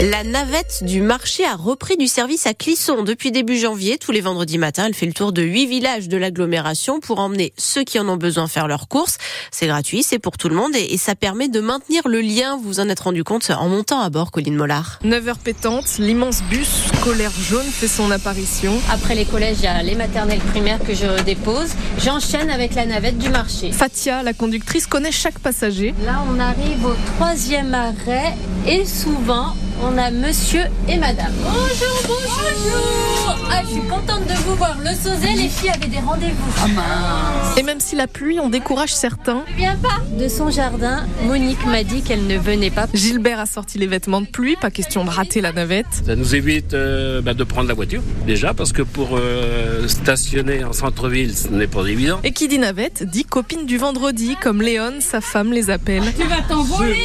La navette du marché a repris du service à Clisson depuis début janvier. Tous les vendredis matins, elle fait le tour de huit villages de l'agglomération pour emmener ceux qui en ont besoin faire leurs courses. C'est gratuit, c'est pour tout le monde et, ça permet de maintenir le lien. Vous en êtes rendu compte en montant à bord, Colline Mollard. 9h pétante, l'immense bus scolaire jaune fait son apparition. Après les collèges, il y a les maternelles primaires que je dépose. J'enchaîne avec la navette du marché. Fatia, la conductrice, connaît chaque passager. Là, on arrive au troisième arrêt et souvent on a monsieur et madame. Bonjour, bonjour. Ah, je suis contente de vous voir. Le Sauzet, les filles avaient des rendez-vous. Ah Et même si la pluie en décourage certains. Je viens pas. De son jardin, Monique m'a dit qu'elle ne venait pas. Gilbert a sorti les vêtements de pluie, pas question de rater la navette. Ça nous évite euh, bah, de prendre la voiture, déjà, parce que pour euh, stationner en centre-ville, ce n'est pas évident. Et qui dit navette, dit copine du vendredi, comme Léon, sa femme, les appelle. Tu vas t'envoler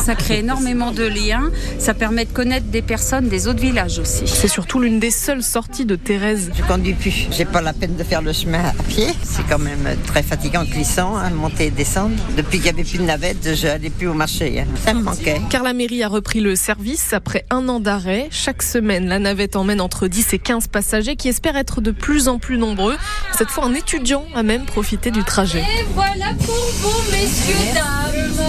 Ça crée énormément de liens. Ça permet de connaître des personnes des autres villages aussi. C'est surtout l'une des seules sorties de Thérèse. Je conduis plus. J'ai pas la peine de faire le chemin à pied. C'est quand même très fatigant, glissant, hein, monter et descendre. Depuis qu'il n'y avait plus de navette, je n'allais plus au marché. Hein. Ça me manquait. Car la mairie a repris le service après un an d'arrêt. Chaque semaine, la navette emmène entre 10 et 15 passagers qui espèrent être de plus en plus nombreux. Cette fois, un étudiant a même profité du trajet. Et voilà pour vous, messieurs, dames.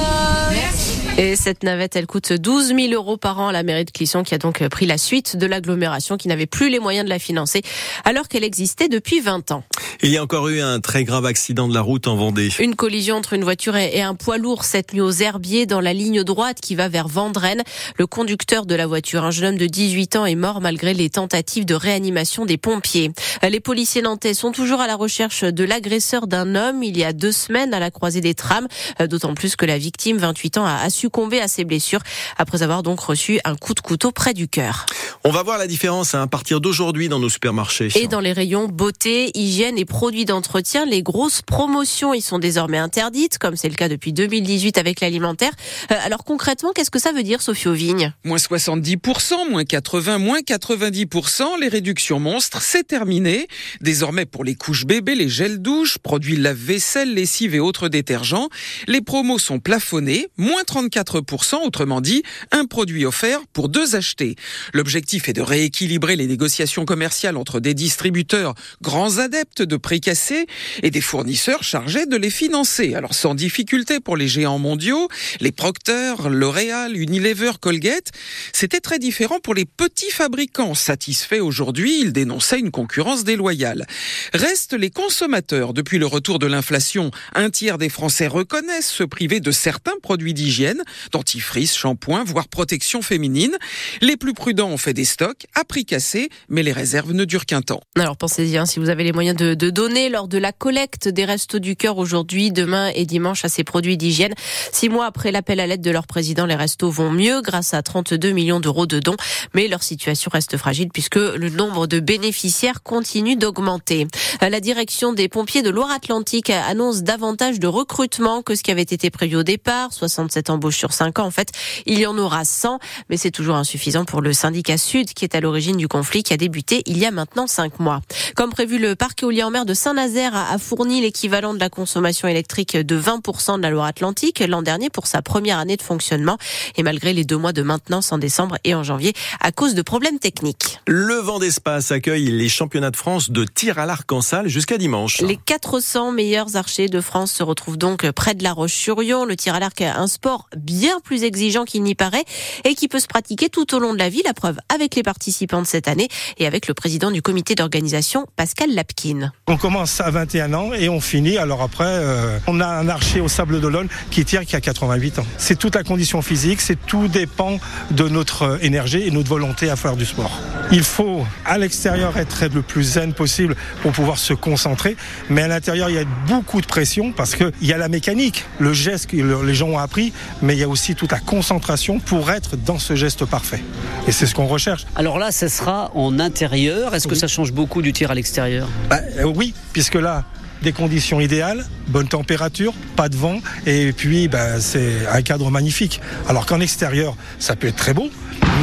Merci. Et cette navette, elle coûte 12 000 euros par an à la mairie de Clisson, qui a donc pris la suite de l'agglomération, qui n'avait plus les moyens de la financer, alors qu'elle existait depuis 20 ans. Il y a encore eu un très grave accident de la route en Vendée. Une collision entre une voiture et un poids lourd cette nuit aux Herbiers, dans la ligne droite qui va vers Vendrennes. Le conducteur de la voiture, un jeune homme de 18 ans, est mort malgré les tentatives de réanimation des pompiers. Les policiers nantais sont toujours à la recherche de l'agresseur d'un homme il y a deux semaines à la croisée des trams, d'autant plus que la victime, 28 ans, a succombé à ses blessures après avoir donc reçu un coup de couteau près du cœur. On va voir la différence hein, à partir d'aujourd'hui dans nos supermarchés. Et dans les rayons beauté, hygiène et produits d'entretien, les grosses promotions y sont désormais interdites, comme c'est le cas depuis 2018 avec l'alimentaire. Euh, alors concrètement, qu'est-ce que ça veut dire, Sophie Auvigne? Moins 70%, moins 80, moins 90%, les réductions monstres, c'est terminé. Désormais, pour les couches bébés, les gels douche, produits lave-vaisselle, lessive et autres détergents, les promos sont plafonnés, moins 34 4%, autrement dit, un produit offert pour deux achetés. L'objectif est de rééquilibrer les négociations commerciales entre des distributeurs grands adeptes de prix cassés et des fournisseurs chargés de les financer. Alors sans difficulté pour les géants mondiaux, les Procter, L'Oréal, Unilever, Colgate, c'était très différent pour les petits fabricants. Satisfaits aujourd'hui, ils dénonçaient une concurrence déloyale. Restent les consommateurs. Depuis le retour de l'inflation, un tiers des Français reconnaissent se priver de certains produits d'hygiène dentifrice, shampoing, voire protection féminine. Les plus prudents ont fait des stocks à prix cassé, mais les réserves ne durent qu'un temps. Alors pensez-y, hein, si vous avez les moyens de, de, donner lors de la collecte des restos du cœur aujourd'hui, demain et dimanche à ces produits d'hygiène. Six mois après l'appel à l'aide de leur président, les restos vont mieux grâce à 32 millions d'euros de dons, mais leur situation reste fragile puisque le nombre de bénéficiaires continue d'augmenter. La direction des pompiers de Loire-Atlantique annonce davantage de recrutement que ce qui avait été prévu au départ, 67 embauches sur 5 ans. En fait, il y en aura 100, mais c'est toujours insuffisant pour le syndicat Sud qui est à l'origine du conflit qui a débuté il y a maintenant 5 mois. Comme prévu, le parc éolien en mer de Saint-Nazaire a fourni l'équivalent de la consommation électrique de 20% de la Loire-Atlantique l'an dernier pour sa première année de fonctionnement et malgré les deux mois de maintenance en décembre et en janvier à cause de problèmes techniques. Le vent d'espace accueille les championnats de France de tir à l'arc en salle jusqu'à dimanche. Les 400 meilleurs archers de France se retrouvent donc près de la Roche-sur-Yon. Le tir à l'arc, un sport bien plus exigeant qu'il n'y paraît et qui peut se pratiquer tout au long de la vie. La preuve avec les participants de cette année et avec le président du comité d'organisation, Pascal Lapkin. On commence à 21 ans et on finit. Alors après, euh, on a un archer au Sable d'Olonne qui tire qui a 88 ans. C'est toute la condition physique, c'est tout dépend de notre énergie et notre volonté à faire du sport. Il faut à l'extérieur être le plus zen possible pour pouvoir se concentrer, mais à l'intérieur il y a beaucoup de pression parce qu'il y a la mécanique, le geste que les gens ont appris, mais il y a aussi toute la concentration pour être dans ce geste parfait. Et c'est ce qu'on recherche. Alors là, ce sera en intérieur. Est-ce que ça change beaucoup du tir à l'extérieur? Bah, Oui, puisque là, des conditions idéales, bonne température, pas de vent, et puis bah, c'est un cadre magnifique. Alors qu'en extérieur, ça peut être très beau,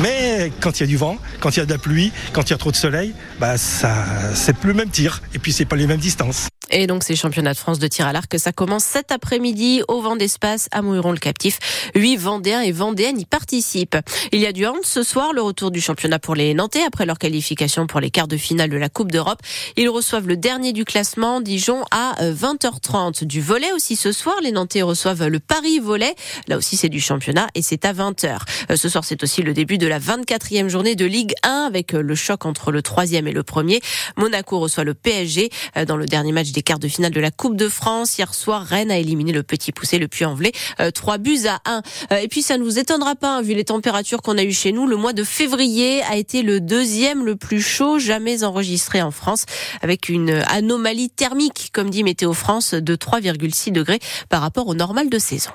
mais quand il y a du vent, quand il y a de la pluie, quand il y a trop de soleil, bah ça, c'est plus le même tir, et puis c'est pas les mêmes distances. Et donc ces championnats de France de tir à l'arc, ça commence cet après-midi au vent d'espace à Mouilleron-le-Captif. Huit Vendéens et Vendéennes y participent. Il y a du hand ce soir, le retour du championnat pour les Nantais après leur qualification pour les quarts de finale de la Coupe d'Europe. Ils reçoivent le dernier du classement, Dijon, à 20h30. Du volet aussi ce soir, les Nantais reçoivent le Paris Volet. Là aussi c'est du championnat et c'est à 20h. Ce soir c'est aussi le début de la 24e journée de Ligue 1 avec le choc entre le troisième et le premier. Monaco reçoit le PSG dans le dernier match quarts de finale de la Coupe de France. Hier soir, Rennes a éliminé le Petit Poussé, le Puy-en-Velay, euh, 3 buts à 1. Euh, et puis ça ne vous étonnera pas, hein, vu les températures qu'on a eues chez nous, le mois de février a été le deuxième le plus chaud jamais enregistré en France, avec une anomalie thermique, comme dit Météo France, de 3,6 degrés par rapport au normal de saison.